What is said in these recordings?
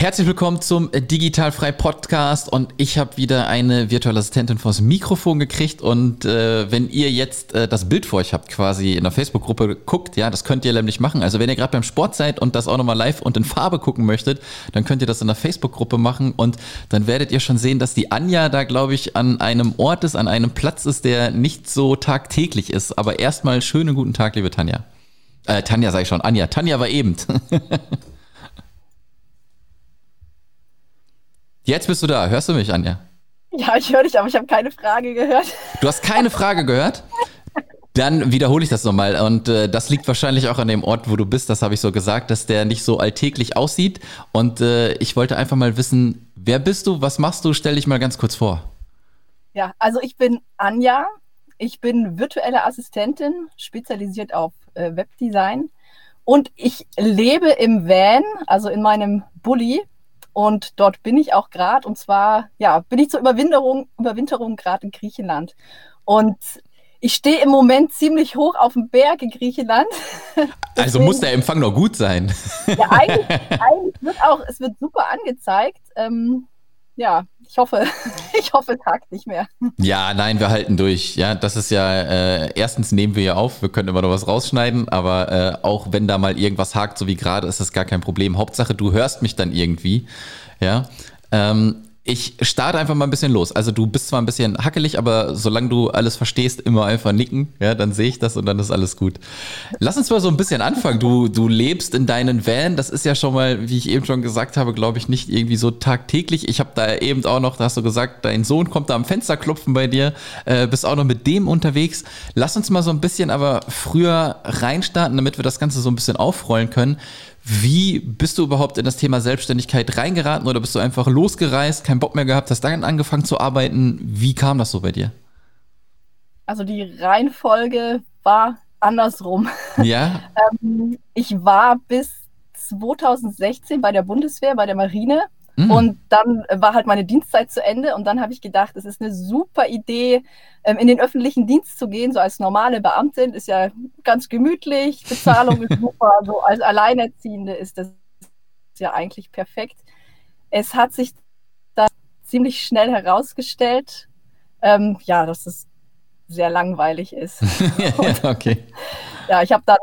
Herzlich willkommen zum Digitalfrei Podcast und ich habe wieder eine virtuelle Assistentin vors Mikrofon gekriegt und äh, wenn ihr jetzt äh, das Bild vor euch habt, quasi in der Facebook-Gruppe guckt, ja, das könnt ihr nämlich machen. Also wenn ihr gerade beim Sport seid und das auch nochmal live und in Farbe gucken möchtet, dann könnt ihr das in der Facebook-Gruppe machen und dann werdet ihr schon sehen, dass die Anja da, glaube ich, an einem Ort ist, an einem Platz ist, der nicht so tagtäglich ist. Aber erstmal schönen guten Tag, liebe Tanja. Äh, Tanja sage ich schon, Anja. Tanja war eben. Jetzt bist du da. Hörst du mich, Anja? Ja, ich höre dich, aber ich habe keine Frage gehört. Du hast keine Frage gehört? Dann wiederhole ich das nochmal. Und äh, das liegt wahrscheinlich auch an dem Ort, wo du bist, das habe ich so gesagt, dass der nicht so alltäglich aussieht. Und äh, ich wollte einfach mal wissen, wer bist du, was machst du? Stell dich mal ganz kurz vor. Ja, also ich bin Anja. Ich bin virtuelle Assistentin, spezialisiert auf äh, Webdesign. Und ich lebe im Van, also in meinem Bulli, und dort bin ich auch gerade. Und zwar, ja, bin ich zur Überwinterung, Überwinterung gerade in Griechenland. Und ich stehe im Moment ziemlich hoch auf dem Berg in Griechenland. also muss der Empfang noch gut sein. ja, eigentlich, eigentlich, wird auch, es wird super angezeigt. Ähm, ja, ich hoffe, ich hoffe, es hakt nicht mehr. Ja, nein, wir halten durch. Ja, das ist ja, äh, erstens nehmen wir ja auf, wir können immer noch was rausschneiden, aber äh, auch wenn da mal irgendwas hakt, so wie gerade, ist das gar kein Problem. Hauptsache, du hörst mich dann irgendwie. Ja. Ähm, ich starte einfach mal ein bisschen los. Also du bist zwar ein bisschen hackelig, aber solange du alles verstehst, immer einfach nicken, ja, dann sehe ich das und dann ist alles gut. Lass uns mal so ein bisschen anfangen. Du, du lebst in deinen Van, das ist ja schon mal, wie ich eben schon gesagt habe, glaube ich, nicht irgendwie so tagtäglich. Ich habe da eben auch noch, da hast du gesagt, dein Sohn kommt da am Fenster klopfen bei dir, äh, bist auch noch mit dem unterwegs. Lass uns mal so ein bisschen aber früher reinstarten, damit wir das Ganze so ein bisschen aufrollen können. Wie bist du überhaupt in das Thema Selbstständigkeit reingeraten oder bist du einfach losgereist, keinen Bock mehr gehabt, hast dann angefangen zu arbeiten? Wie kam das so bei dir? Also die Reihenfolge war andersrum. Ja. ähm, ich war bis 2016 bei der Bundeswehr, bei der Marine Mhm. Und dann war halt meine Dienstzeit zu Ende und dann habe ich gedacht, es ist eine super Idee, ähm, in den öffentlichen Dienst zu gehen, so als normale Beamtin, ist ja ganz gemütlich, Bezahlung ist super, so als Alleinerziehende ist das ja eigentlich perfekt. Es hat sich da ziemlich schnell herausgestellt, ähm, ja, dass es sehr langweilig ist. ja, okay. Ja, ich habe dann,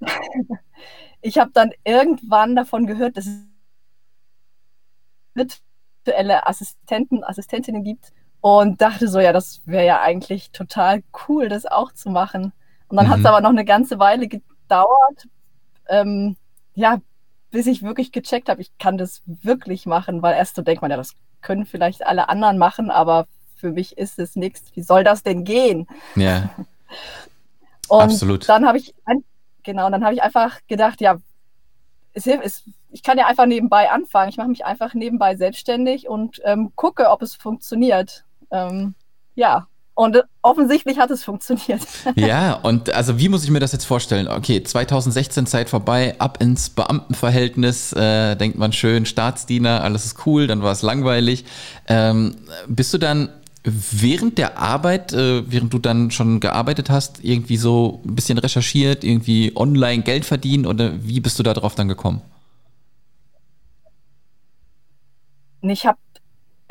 ich habe dann irgendwann davon gehört, dass es virtuelle Assistenten, Assistentinnen gibt und dachte so, ja, das wäre ja eigentlich total cool, das auch zu machen. Und dann mhm. hat es aber noch eine ganze Weile gedauert, ähm, ja, bis ich wirklich gecheckt habe, ich kann das wirklich machen, weil erst so denkt man, ja, das können vielleicht alle anderen machen, aber für mich ist es nichts. Wie soll das denn gehen? Ja. Und Absolut. dann habe ich, genau, dann habe ich einfach gedacht, ja, es, es, ich kann ja einfach nebenbei anfangen. Ich mache mich einfach nebenbei selbstständig und ähm, gucke, ob es funktioniert. Ähm, ja, und offensichtlich hat es funktioniert. Ja, und also wie muss ich mir das jetzt vorstellen? Okay, 2016 Zeit vorbei, ab ins Beamtenverhältnis, äh, denkt man schön, Staatsdiener, alles ist cool, dann war es langweilig. Ähm, bist du dann während der Arbeit, äh, während du dann schon gearbeitet hast, irgendwie so ein bisschen recherchiert, irgendwie online Geld verdienen oder wie bist du da drauf dann gekommen? Ich habe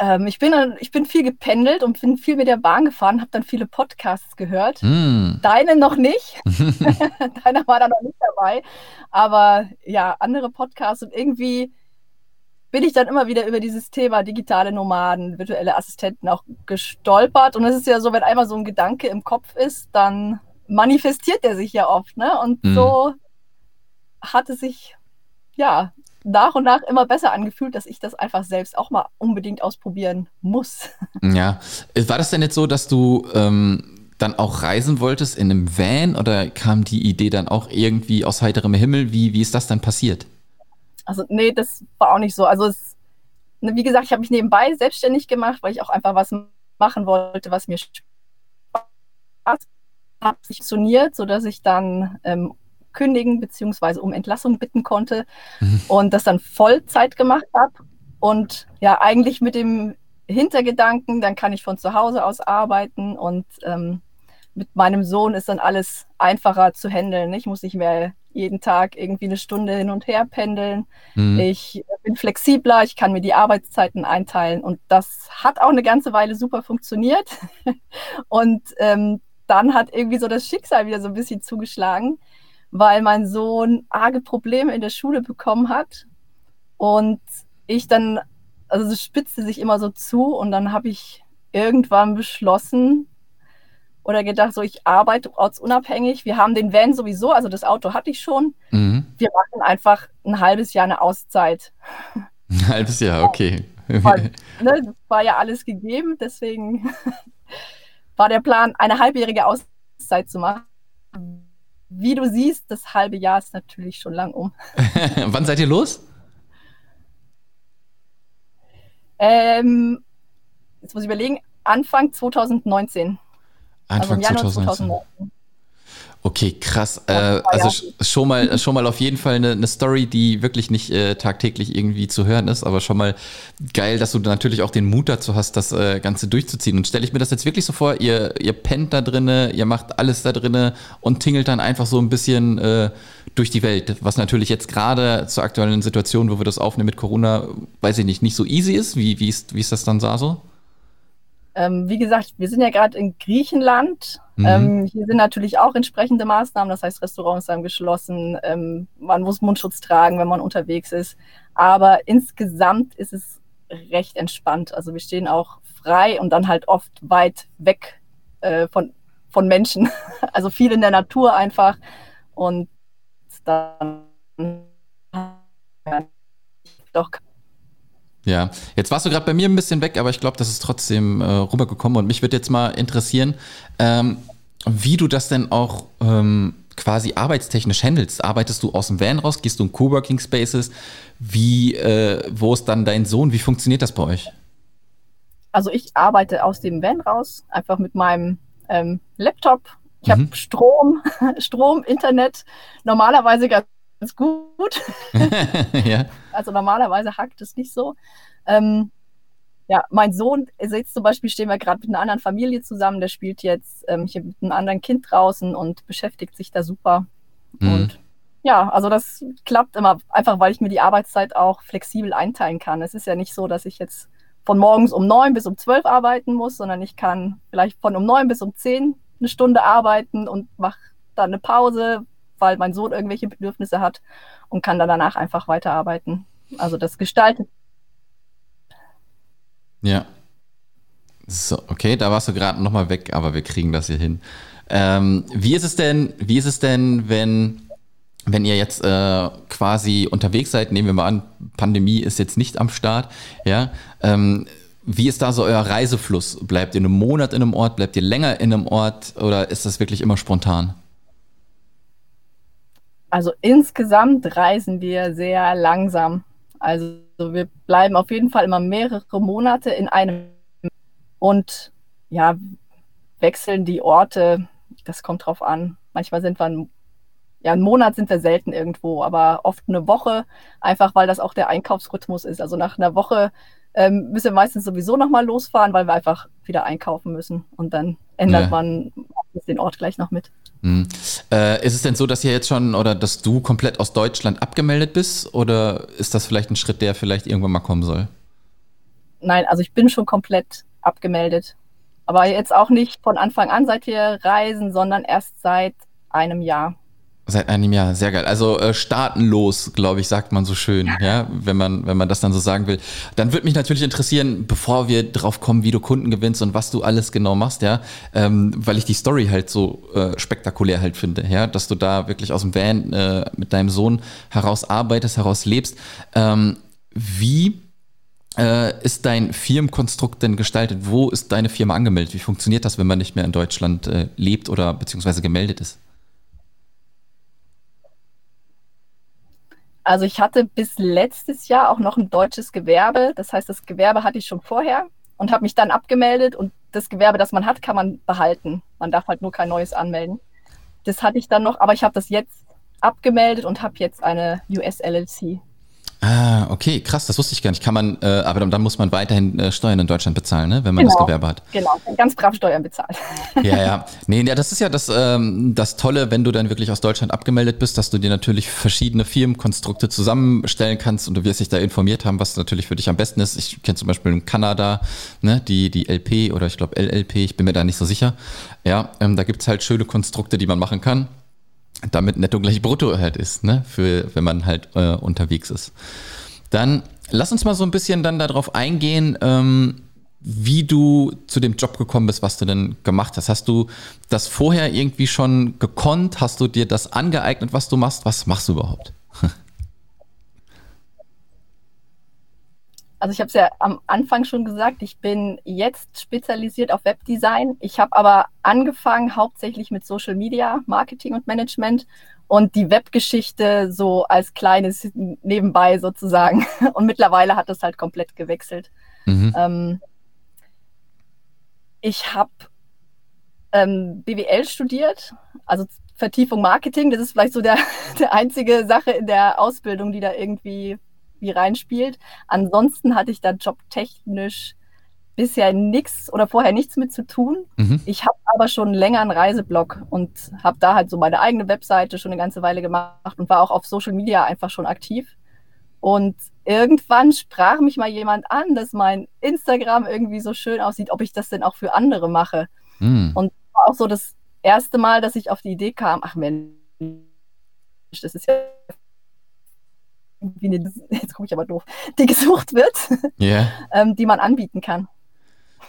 ähm, ich, bin, ich bin viel gependelt und bin viel mit der Bahn gefahren, habe dann viele Podcasts gehört. Mm. Deine noch nicht. Deiner war da noch nicht dabei. Aber ja, andere Podcasts und irgendwie bin ich dann immer wieder über dieses Thema digitale Nomaden, virtuelle Assistenten auch gestolpert. Und es ist ja so, wenn einmal so ein Gedanke im Kopf ist, dann manifestiert der sich ja oft. Ne? Und mhm. so hat es sich ja nach und nach immer besser angefühlt, dass ich das einfach selbst auch mal unbedingt ausprobieren muss. Ja, war das denn jetzt so, dass du ähm, dann auch reisen wolltest in einem Van oder kam die Idee dann auch irgendwie aus heiterem Himmel? Wie, wie ist das dann passiert? Also, nee, das war auch nicht so. Also, es, ne, wie gesagt, ich habe mich nebenbei selbstständig gemacht, weil ich auch einfach was machen wollte, was mir Spaß hat. Funktioniert, sodass ich dann ähm, kündigen bzw. um Entlassung bitten konnte mhm. und das dann Vollzeit gemacht habe. Und ja, eigentlich mit dem Hintergedanken, dann kann ich von zu Hause aus arbeiten und ähm, mit meinem Sohn ist dann alles einfacher zu handeln. Ich muss nicht mehr jeden Tag irgendwie eine Stunde hin und her pendeln. Mhm. Ich bin flexibler, ich kann mir die Arbeitszeiten einteilen und das hat auch eine ganze Weile super funktioniert. und ähm, dann hat irgendwie so das Schicksal wieder so ein bisschen zugeschlagen, weil mein Sohn arge Probleme in der Schule bekommen hat und ich dann, also es spitzte sich immer so zu und dann habe ich irgendwann beschlossen, oder gedacht, so ich arbeite ortsunabhängig. Wir haben den Van sowieso, also das Auto hatte ich schon. Mhm. Wir machen einfach ein halbes Jahr eine Auszeit. Ein halbes Jahr, okay. War, ne, das war ja alles gegeben, deswegen war der Plan, eine halbjährige Auszeit zu machen. Wie du siehst, das halbe Jahr ist natürlich schon lang um. Wann seid ihr los? Ähm, jetzt muss ich überlegen, Anfang 2019. Anfang also 2019. 2019. Okay, krass. Äh, also schon mal, schon mal auf jeden Fall eine, eine Story, die wirklich nicht äh, tagtäglich irgendwie zu hören ist, aber schon mal geil, dass du natürlich auch den Mut dazu hast, das äh, Ganze durchzuziehen. Und stelle ich mir das jetzt wirklich so vor, ihr, ihr pennt da drinne, ihr macht alles da drinne und tingelt dann einfach so ein bisschen äh, durch die Welt, was natürlich jetzt gerade zur aktuellen Situation, wo wir das aufnehmen mit Corona, weiß ich nicht, nicht so easy ist. Wie, wie, ist, wie ist das dann da so? Ähm, wie gesagt, wir sind ja gerade in Griechenland. Mhm. Ähm, hier sind natürlich auch entsprechende Maßnahmen, das heißt, Restaurants haben geschlossen, ähm, man muss Mundschutz tragen, wenn man unterwegs ist. Aber insgesamt ist es recht entspannt. Also wir stehen auch frei und dann halt oft weit weg äh, von, von Menschen. Also viel in der Natur einfach. Und dann doch ja, jetzt warst du gerade bei mir ein bisschen weg, aber ich glaube, das ist trotzdem äh, rübergekommen und mich würde jetzt mal interessieren, ähm, wie du das denn auch ähm, quasi arbeitstechnisch handelst. Arbeitest du aus dem Van raus? Gehst du in Coworking Spaces? Wie, äh, wo ist dann dein Sohn? Wie funktioniert das bei euch? Also ich arbeite aus dem Van raus, einfach mit meinem ähm, Laptop. Ich mhm. habe Strom, Strom, Internet, normalerweise ganz ganz gut. ja. Also normalerweise hackt es nicht so. Ähm, ja, mein Sohn, jetzt zum Beispiel stehen wir gerade mit einer anderen Familie zusammen, der spielt jetzt ähm, hier mit einem anderen Kind draußen und beschäftigt sich da super. Mhm. Und ja, also das klappt immer, einfach weil ich mir die Arbeitszeit auch flexibel einteilen kann. Es ist ja nicht so, dass ich jetzt von morgens um neun bis um zwölf arbeiten muss, sondern ich kann vielleicht von um neun bis um zehn eine Stunde arbeiten und mache dann eine Pause, weil mein Sohn irgendwelche Bedürfnisse hat und kann dann danach einfach weiterarbeiten. Also das gestaltet. Ja. So, okay, da warst du gerade nochmal weg, aber wir kriegen das hier hin. Ähm, wie ist es denn, wie ist es denn, wenn, wenn ihr jetzt äh, quasi unterwegs seid, nehmen wir mal an, Pandemie ist jetzt nicht am Start, ja, ähm, wie ist da so euer Reisefluss? Bleibt ihr einen Monat in einem Ort, bleibt ihr länger in einem Ort oder ist das wirklich immer spontan? Also insgesamt reisen wir sehr langsam. Also wir bleiben auf jeden Fall immer mehrere Monate in einem und ja, wechseln die Orte. Das kommt drauf an. Manchmal sind wir ja, einen Monat sind wir selten irgendwo, aber oft eine Woche, einfach weil das auch der Einkaufsrhythmus ist. Also nach einer Woche ähm, müssen wir meistens sowieso nochmal losfahren, weil wir einfach wieder einkaufen müssen. Und dann ändert ja. man den Ort gleich noch mit. Hm. Äh, ist es denn so, dass ihr jetzt schon oder dass du komplett aus Deutschland abgemeldet bist oder ist das vielleicht ein Schritt, der vielleicht irgendwann mal kommen soll? Nein, also ich bin schon komplett abgemeldet. Aber jetzt auch nicht von Anfang an seit wir reisen, sondern erst seit einem Jahr. Seit einem Jahr, sehr geil. Also äh, staatenlos, glaube ich, sagt man so schön, ja, wenn man, wenn man das dann so sagen will. Dann würde mich natürlich interessieren, bevor wir drauf kommen, wie du Kunden gewinnst und was du alles genau machst, ja, ähm, weil ich die Story halt so äh, spektakulär halt finde, ja, dass du da wirklich aus dem Van äh, mit deinem Sohn heraus arbeitest, heraus lebst. Ähm, wie äh, ist dein Firmenkonstrukt denn gestaltet? Wo ist deine Firma angemeldet? Wie funktioniert das, wenn man nicht mehr in Deutschland äh, lebt oder beziehungsweise gemeldet ist? Also ich hatte bis letztes Jahr auch noch ein deutsches Gewerbe. Das heißt, das Gewerbe hatte ich schon vorher und habe mich dann abgemeldet. Und das Gewerbe, das man hat, kann man behalten. Man darf halt nur kein neues anmelden. Das hatte ich dann noch, aber ich habe das jetzt abgemeldet und habe jetzt eine US-LLC. Ah, okay, krass, das wusste ich gar nicht. Kann man, äh, aber dann, dann, muss man weiterhin äh, Steuern in Deutschland bezahlen, ne? wenn man genau, das Gewerbe hat. Genau, ganz brav Steuern bezahlt. Ja, ja. Nee, ja, das ist ja das, ähm, das Tolle, wenn du dann wirklich aus Deutschland abgemeldet bist, dass du dir natürlich verschiedene Firmenkonstrukte zusammenstellen kannst und du wirst dich da informiert haben, was natürlich für dich am besten ist. Ich kenne zum Beispiel in Kanada ne, die, die LP oder ich glaube LLP, ich bin mir da nicht so sicher. Ja, ähm, da gibt's halt schöne Konstrukte, die man machen kann damit netto gleich brutto halt ist, ne? Für wenn man halt äh, unterwegs ist. Dann lass uns mal so ein bisschen dann darauf eingehen, ähm, wie du zu dem Job gekommen bist, was du denn gemacht hast. Hast du das vorher irgendwie schon gekonnt? Hast du dir das angeeignet, was du machst? Was machst du überhaupt? Also ich habe es ja am Anfang schon gesagt, ich bin jetzt spezialisiert auf Webdesign. Ich habe aber angefangen hauptsächlich mit Social Media, Marketing und Management und die Webgeschichte so als kleines nebenbei sozusagen. Und mittlerweile hat das halt komplett gewechselt. Mhm. Ähm, ich habe ähm, BWL studiert, also Vertiefung Marketing. Das ist vielleicht so der, der einzige Sache in der Ausbildung, die da irgendwie wie reinspielt. Ansonsten hatte ich da jobtechnisch bisher nichts oder vorher nichts mit zu tun. Mhm. Ich habe aber schon länger einen Reiseblog und habe da halt so meine eigene Webseite schon eine ganze Weile gemacht und war auch auf Social Media einfach schon aktiv. Und irgendwann sprach mich mal jemand an, dass mein Instagram irgendwie so schön aussieht, ob ich das denn auch für andere mache. Mhm. Und war auch so das erste Mal, dass ich auf die Idee kam, ach Mensch, das ist ja wie eine, jetzt gucke ich aber doof, die gesucht wird, yeah. ähm, die man anbieten kann.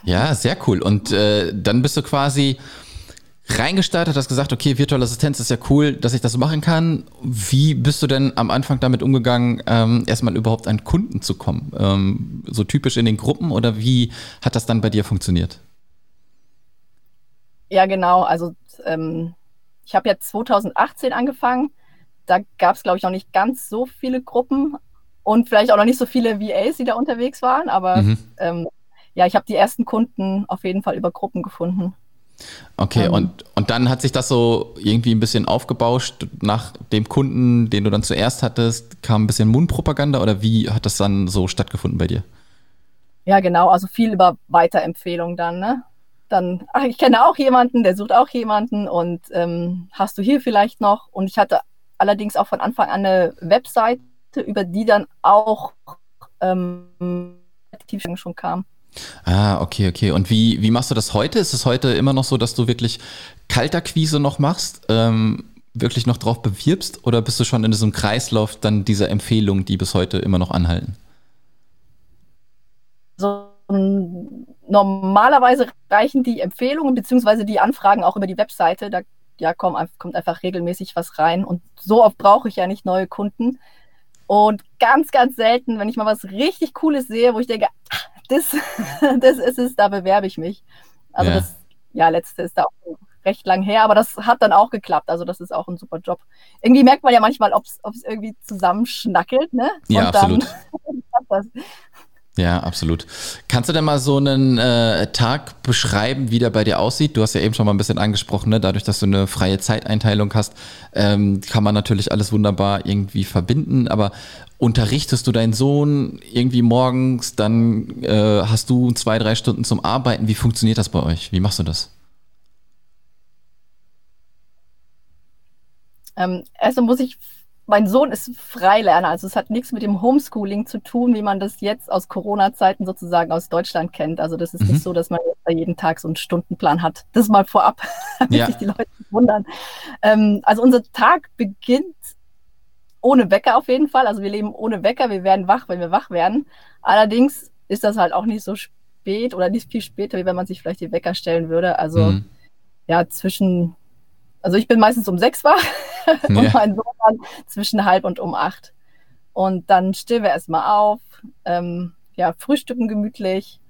Ja, sehr cool. Und äh, dann bist du quasi reingestartet, hast gesagt, okay, virtuelle Assistenz ist ja cool, dass ich das machen kann. Wie bist du denn am Anfang damit umgegangen, ähm, erstmal überhaupt an Kunden zu kommen? Ähm, so typisch in den Gruppen oder wie hat das dann bei dir funktioniert? Ja, genau. Also ähm, ich habe ja 2018 angefangen. Da gab es, glaube ich, noch nicht ganz so viele Gruppen und vielleicht auch noch nicht so viele VAs, die da unterwegs waren. Aber mhm. ähm, ja, ich habe die ersten Kunden auf jeden Fall über Gruppen gefunden. Okay, ähm, und, und dann hat sich das so irgendwie ein bisschen aufgebauscht nach dem Kunden, den du dann zuerst hattest, kam ein bisschen Mundpropaganda oder wie hat das dann so stattgefunden bei dir? Ja, genau, also viel über Weiterempfehlungen dann, ne? Dann, ach, ich kenne auch jemanden, der sucht auch jemanden und ähm, hast du hier vielleicht noch? Und ich hatte allerdings auch von Anfang an eine Webseite, über die dann auch ähm, schon kam. Ah, okay, okay. Und wie, wie machst du das heute? Ist es heute immer noch so, dass du wirklich Kalterquise noch machst, ähm, wirklich noch drauf bewirbst oder bist du schon in diesem Kreislauf dann dieser Empfehlungen, die bis heute immer noch anhalten? So, normalerweise reichen die Empfehlungen bzw. die Anfragen auch über die Webseite. Da ja, komm, kommt einfach regelmäßig was rein. Und so oft brauche ich ja nicht neue Kunden. Und ganz, ganz selten, wenn ich mal was richtig Cooles sehe, wo ich denke, ach, das, das ist es, da bewerbe ich mich. Also ja. das, ja, letzte ist da auch recht lang her, aber das hat dann auch geklappt. Also das ist auch ein super Job. Irgendwie merkt man ja manchmal, ob es irgendwie zusammenschnackelt, ne? Ja, Und absolut. Ja, absolut. Kannst du denn mal so einen äh, Tag beschreiben, wie der bei dir aussieht? Du hast ja eben schon mal ein bisschen angesprochen, ne? dadurch, dass du eine freie Zeiteinteilung hast, ähm, kann man natürlich alles wunderbar irgendwie verbinden. Aber unterrichtest du deinen Sohn irgendwie morgens, dann äh, hast du zwei, drei Stunden zum Arbeiten. Wie funktioniert das bei euch? Wie machst du das? Ähm, also muss ich mein Sohn ist Freilerner, also es hat nichts mit dem Homeschooling zu tun, wie man das jetzt aus Corona-Zeiten sozusagen aus Deutschland kennt. Also das ist mhm. nicht so, dass man jeden Tag so einen Stundenplan hat. Das mal vorab, damit ja. sich die Leute wundern. Ähm, also unser Tag beginnt ohne Wecker auf jeden Fall. Also wir leben ohne Wecker, wir werden wach, wenn wir wach werden. Allerdings ist das halt auch nicht so spät oder nicht viel später, wie wenn man sich vielleicht die Wecker stellen würde. Also mhm. ja, zwischen also ich bin meistens um sechs wach ja. und mein Sohn dann zwischen halb und um acht. Und dann stehen wir erstmal auf, ähm, ja, frühstücken gemütlich.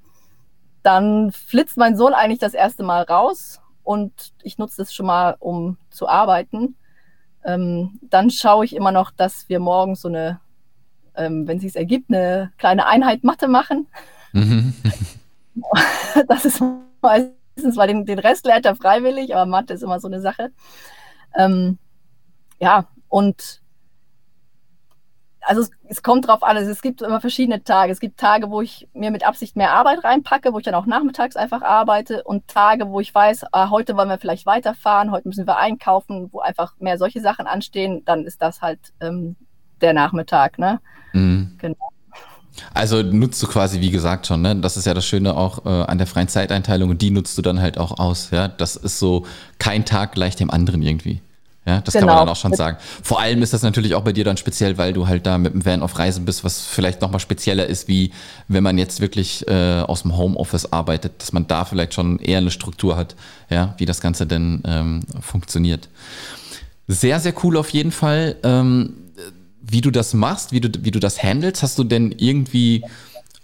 Dann flitzt mein Sohn eigentlich das erste Mal raus und ich nutze es schon mal, um zu arbeiten. Ähm, dann schaue ich immer noch, dass wir morgens so eine, ähm, wenn es sich ergibt, eine kleine Einheit Mathe machen. Mhm. das ist meistens meistens, weil den, den Rest lernt er freiwillig, aber Mathe ist immer so eine Sache. Ähm, ja, Und also es, es kommt drauf an, es gibt immer verschiedene Tage. Es gibt Tage, wo ich mir mit Absicht mehr Arbeit reinpacke, wo ich dann auch nachmittags einfach arbeite und Tage, wo ich weiß, ah, heute wollen wir vielleicht weiterfahren, heute müssen wir einkaufen, wo einfach mehr solche Sachen anstehen, dann ist das halt ähm, der Nachmittag, ne? Mhm. Genau. Also nutzt du quasi, wie gesagt schon, ne? Das ist ja das Schöne auch äh, an der freien Zeiteinteilung und die nutzt du dann halt auch aus, ja? Das ist so kein Tag gleich dem anderen irgendwie. Ja, das genau. kann man genau. dann auch schon sagen. Vor allem ist das natürlich auch bei dir dann speziell, weil du halt da mit dem Van auf Reisen bist, was vielleicht nochmal spezieller ist, wie wenn man jetzt wirklich äh, aus dem Homeoffice arbeitet, dass man da vielleicht schon eher eine Struktur hat, ja, wie das Ganze denn ähm, funktioniert. Sehr, sehr cool auf jeden Fall. Ähm, wie du das machst, wie du, wie du das handelst, hast du denn irgendwie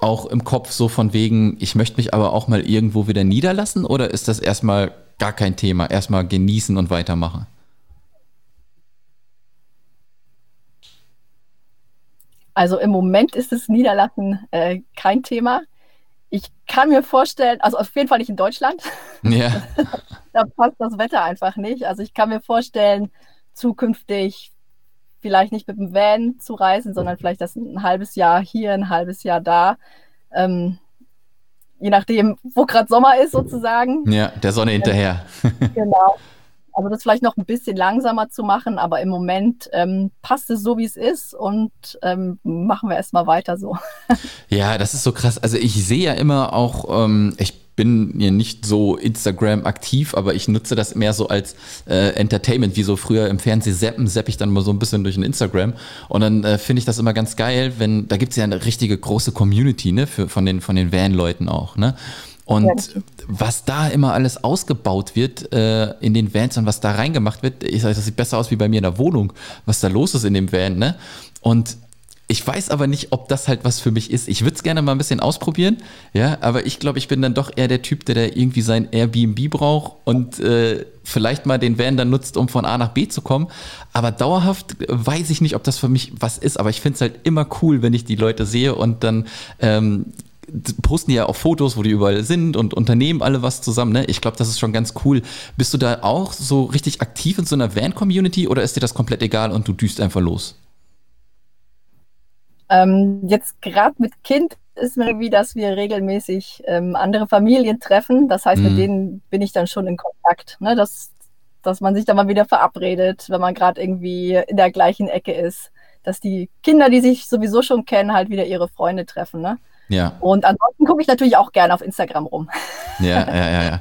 auch im Kopf so von wegen, ich möchte mich aber auch mal irgendwo wieder niederlassen oder ist das erstmal gar kein Thema? Erstmal genießen und weitermachen? Also im Moment ist das Niederlassen äh, kein Thema. Ich kann mir vorstellen, also auf jeden Fall nicht in Deutschland. Ja. da passt das Wetter einfach nicht. Also ich kann mir vorstellen, zukünftig vielleicht nicht mit dem Van zu reisen, sondern vielleicht das ein halbes Jahr hier, ein halbes Jahr da. Ähm, je nachdem, wo gerade Sommer ist sozusagen. Ja, der Sonne hinterher. genau. Also das vielleicht noch ein bisschen langsamer zu machen, aber im Moment ähm, passt es so, wie es ist und ähm, machen wir erstmal weiter so. Ja, das ist so krass. Also ich sehe ja immer auch, ähm, ich bin ja nicht so Instagram aktiv, aber ich nutze das mehr so als äh, Entertainment, wie so früher im Fernsehen zappen, zapp ich dann mal so ein bisschen durch ein Instagram. Und dann äh, finde ich das immer ganz geil, wenn, da gibt es ja eine richtige große Community, ne, für, von den, von den Van-Leuten auch, ne? Und ja. was da immer alles ausgebaut wird äh, in den Vans und was da reingemacht wird, ich sage, das sieht besser aus wie bei mir in der Wohnung, was da los ist in dem Van, ne? Und ich weiß aber nicht, ob das halt was für mich ist. Ich würde es gerne mal ein bisschen ausprobieren, ja, aber ich glaube, ich bin dann doch eher der Typ, der da irgendwie sein Airbnb braucht und äh, vielleicht mal den Van dann nutzt, um von A nach B zu kommen. Aber dauerhaft weiß ich nicht, ob das für mich was ist, aber ich finde es halt immer cool, wenn ich die Leute sehe und dann ähm, posten die ja auch Fotos, wo die überall sind und unternehmen alle was zusammen. Ne? Ich glaube, das ist schon ganz cool. Bist du da auch so richtig aktiv in so einer Van-Community oder ist dir das komplett egal und du düst einfach los? Ähm, jetzt gerade mit Kind ist mir irgendwie, dass wir regelmäßig ähm, andere Familien treffen. Das heißt, mhm. mit denen bin ich dann schon in Kontakt. Ne? Dass, dass man sich dann mal wieder verabredet, wenn man gerade irgendwie in der gleichen Ecke ist. Dass die Kinder, die sich sowieso schon kennen, halt wieder ihre Freunde treffen. Ne? Ja. Und ansonsten gucke ich natürlich auch gerne auf Instagram rum. Ja, ja, ja, ja.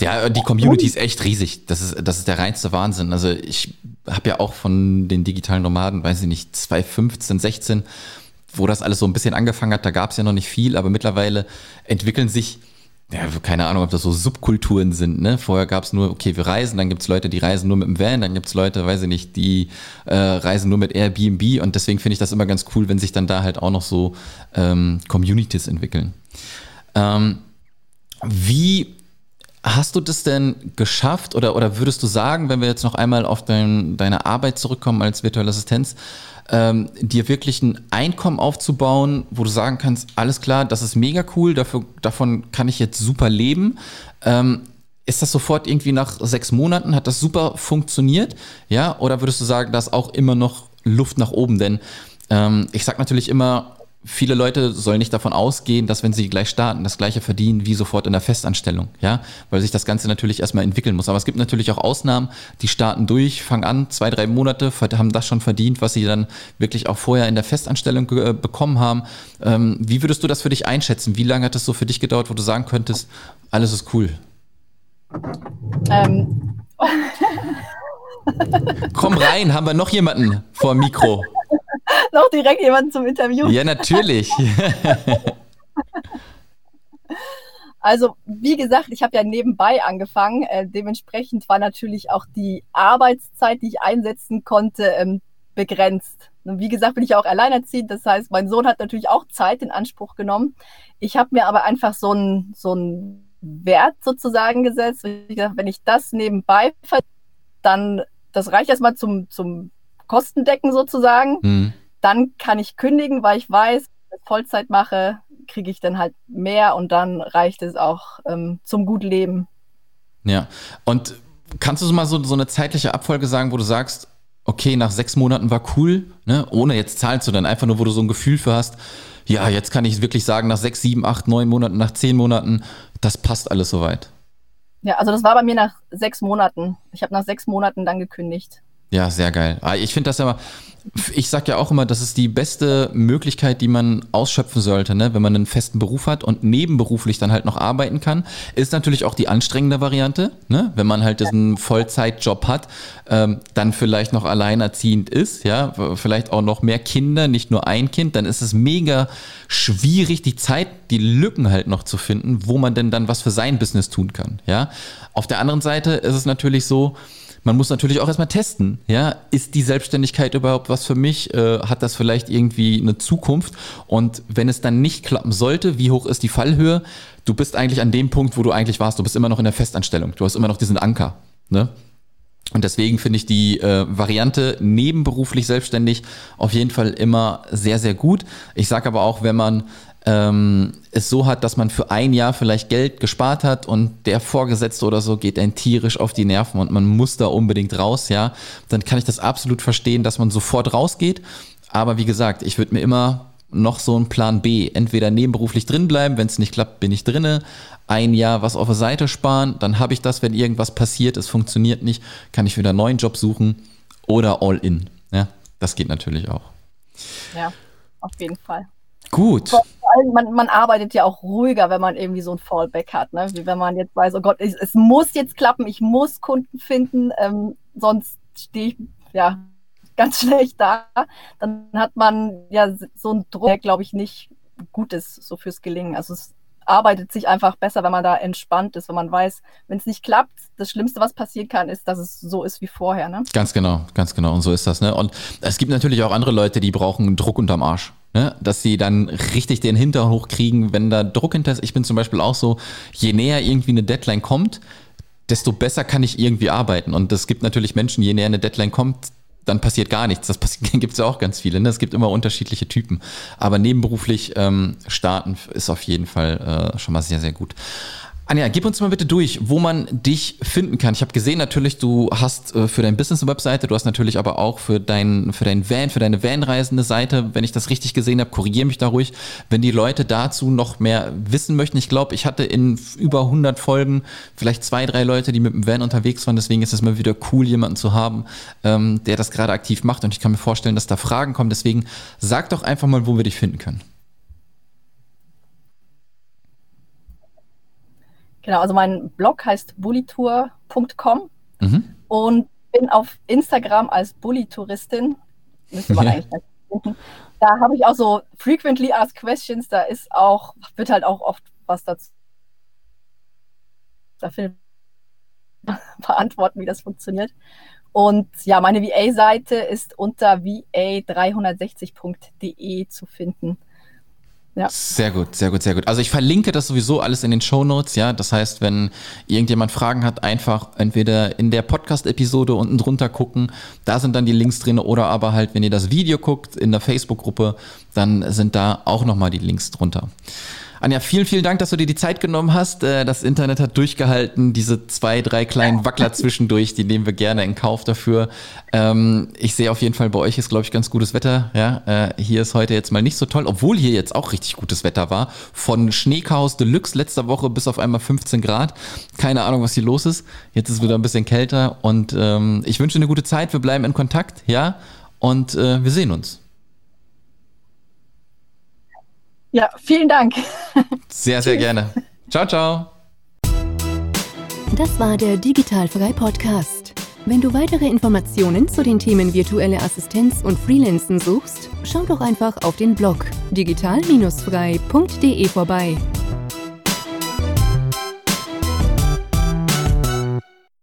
Ja, die Community ist echt riesig. Das ist, das ist der reinste Wahnsinn. Also ich habe ja auch von den digitalen Nomaden, weiß ich nicht, 2015, 16, wo das alles so ein bisschen angefangen hat, da gab es ja noch nicht viel, aber mittlerweile entwickeln sich ja, keine Ahnung, ob das so Subkulturen sind. Ne? Vorher gab es nur, okay, wir reisen, dann gibt es Leute, die reisen nur mit dem Van, dann gibt es Leute, weiß ich nicht, die äh, reisen nur mit Airbnb und deswegen finde ich das immer ganz cool, wenn sich dann da halt auch noch so ähm, Communities entwickeln. Ähm, wie hast du das denn geschafft oder, oder würdest du sagen, wenn wir jetzt noch einmal auf dein, deine Arbeit zurückkommen als virtuelle Assistenz, ähm, dir wirklich ein Einkommen aufzubauen, wo du sagen kannst, alles klar, das ist mega cool, dafür, davon kann ich jetzt super leben. Ähm, ist das sofort irgendwie nach sechs Monaten, hat das super funktioniert? Ja, oder würdest du sagen, da ist auch immer noch Luft nach oben? Denn ähm, ich sage natürlich immer, viele Leute sollen nicht davon ausgehen, dass wenn sie gleich starten, das gleiche verdienen wie sofort in der Festanstellung, ja, weil sich das Ganze natürlich erstmal entwickeln muss. Aber es gibt natürlich auch Ausnahmen, die starten durch, fangen an, zwei, drei Monate, haben das schon verdient, was sie dann wirklich auch vorher in der Festanstellung äh, bekommen haben. Ähm, wie würdest du das für dich einschätzen? Wie lange hat das so für dich gedauert, wo du sagen könntest, alles ist cool? Ähm. Komm rein, haben wir noch jemanden vor dem Mikro? noch direkt jemanden zum Interview. Ja, natürlich. Also, wie gesagt, ich habe ja nebenbei angefangen. Äh, dementsprechend war natürlich auch die Arbeitszeit, die ich einsetzen konnte, ähm, begrenzt. Und wie gesagt, bin ich ja auch alleinerziehend. Das heißt, mein Sohn hat natürlich auch Zeit in Anspruch genommen. Ich habe mir aber einfach so einen so Wert sozusagen gesetzt. Ich gesagt, wenn ich das nebenbei verdiene, dann das reicht erstmal zum, zum Kostendecken sozusagen. Mhm dann kann ich kündigen, weil ich weiß, wenn ich Vollzeit mache, kriege ich dann halt mehr und dann reicht es auch ähm, zum gut Leben. Ja, und kannst du mal so, so eine zeitliche Abfolge sagen, wo du sagst, okay, nach sechs Monaten war cool, ne? ohne jetzt Zahlen zu nennen, einfach nur, wo du so ein Gefühl für hast, ja, jetzt kann ich wirklich sagen, nach sechs, sieben, acht, neun Monaten, nach zehn Monaten, das passt alles soweit. Ja, also das war bei mir nach sechs Monaten. Ich habe nach sechs Monaten dann gekündigt. Ja, sehr geil. Ah, ich finde das ja ich sage ja auch immer, das ist die beste Möglichkeit, die man ausschöpfen sollte, ne? wenn man einen festen Beruf hat und nebenberuflich dann halt noch arbeiten kann. Ist natürlich auch die anstrengende Variante, ne? wenn man halt diesen Vollzeitjob hat, ähm, dann vielleicht noch alleinerziehend ist, ja, vielleicht auch noch mehr Kinder, nicht nur ein Kind, dann ist es mega schwierig, die Zeit, die Lücken halt noch zu finden, wo man denn dann was für sein Business tun kann, ja. Auf der anderen Seite ist es natürlich so, man muss natürlich auch erstmal testen, ja, ist die Selbstständigkeit überhaupt was für mich? Äh, hat das vielleicht irgendwie eine Zukunft? Und wenn es dann nicht klappen sollte, wie hoch ist die Fallhöhe? Du bist eigentlich an dem Punkt, wo du eigentlich warst. Du bist immer noch in der Festanstellung. Du hast immer noch diesen Anker, ne? Und deswegen finde ich die äh, Variante nebenberuflich selbstständig auf jeden Fall immer sehr, sehr gut. Ich sage aber auch, wenn man ähm, es so hat, dass man für ein Jahr vielleicht Geld gespart hat und der Vorgesetzte oder so geht ein tierisch auf die Nerven und man muss da unbedingt raus, ja, dann kann ich das absolut verstehen, dass man sofort rausgeht. Aber wie gesagt, ich würde mir immer noch so einen Plan B, entweder nebenberuflich drin bleiben, wenn es nicht klappt, bin ich drinne, ein Jahr was auf der Seite sparen, dann habe ich das, wenn irgendwas passiert, es funktioniert nicht, kann ich wieder einen neuen Job suchen oder all in. Ja, das geht natürlich auch. Ja, auf jeden Fall. Gut. Man, man, arbeitet ja auch ruhiger, wenn man irgendwie so ein Fallback hat. Ne? Wie wenn man jetzt weiß, oh Gott, es, es muss jetzt klappen, ich muss Kunden finden, ähm, sonst stehe ich ja ganz schlecht da. Dann hat man ja so einen Druck, der, glaube ich, nicht gut ist so fürs Gelingen. Also es arbeitet sich einfach besser, wenn man da entspannt ist, wenn man weiß, wenn es nicht klappt, das Schlimmste, was passieren kann, ist, dass es so ist wie vorher. Ne? Ganz genau, ganz genau. Und so ist das. Ne? Und es gibt natürlich auch andere Leute, die brauchen Druck unterm Arsch. Ne? Dass sie dann richtig den Hintern hochkriegen, wenn da Druck hinter ist. Ich bin zum Beispiel auch so, je näher irgendwie eine Deadline kommt, desto besser kann ich irgendwie arbeiten. Und es gibt natürlich Menschen, je näher eine Deadline kommt, dann passiert gar nichts. Das gibt es ja auch ganz viele. Ne? Es gibt immer unterschiedliche Typen. Aber nebenberuflich ähm, starten ist auf jeden Fall äh, schon mal sehr, sehr gut. Anja, gib uns mal bitte durch, wo man dich finden kann. Ich habe gesehen natürlich, du hast äh, für dein Business eine Webseite, du hast natürlich aber auch für dein, für dein Van, für deine Van-Reise eine Seite. Wenn ich das richtig gesehen habe, korrigiere mich da ruhig. Wenn die Leute dazu noch mehr wissen möchten, ich glaube, ich hatte in über 100 Folgen vielleicht zwei, drei Leute, die mit dem Van unterwegs waren. Deswegen ist es mal wieder cool, jemanden zu haben, ähm, der das gerade aktiv macht. Und ich kann mir vorstellen, dass da Fragen kommen. Deswegen sag doch einfach mal, wo wir dich finden können. Genau, also mein Blog heißt bullitour.com mhm. und bin auf Instagram als Bullitouristin. Müsste man ja. eigentlich finden. Da habe ich auch so frequently asked questions, da ist auch, wird halt auch oft was dazu. Da findet beantworten, wie das funktioniert. Und ja, meine VA-Seite ist unter va360.de zu finden. Ja. Sehr gut, sehr gut, sehr gut. Also ich verlinke das sowieso alles in den Show Notes, ja. Das heißt, wenn irgendjemand Fragen hat, einfach entweder in der Podcast-Episode unten drunter gucken, da sind dann die Links drin, oder aber halt, wenn ihr das Video guckt in der Facebook-Gruppe, dann sind da auch nochmal die Links drunter. Anja, vielen, vielen Dank, dass du dir die Zeit genommen hast. Äh, das Internet hat durchgehalten. Diese zwei, drei kleinen Wackler zwischendurch, die nehmen wir gerne in Kauf dafür. Ähm, ich sehe auf jeden Fall, bei euch ist, glaube ich, ganz gutes Wetter. Ja, äh, hier ist heute jetzt mal nicht so toll, obwohl hier jetzt auch richtig gutes Wetter war. Von Schneechaos Deluxe letzter Woche bis auf einmal 15 Grad. Keine Ahnung, was hier los ist. Jetzt ist es wieder ein bisschen kälter und ähm, ich wünsche eine gute Zeit. Wir bleiben in Kontakt, ja, und äh, wir sehen uns. Ja, vielen Dank. Sehr, sehr gerne. Ciao, ciao. Das war der Digitalfrei Podcast. Wenn du weitere Informationen zu den Themen virtuelle Assistenz und Freelancen suchst, schau doch einfach auf den Blog digital-frei.de vorbei.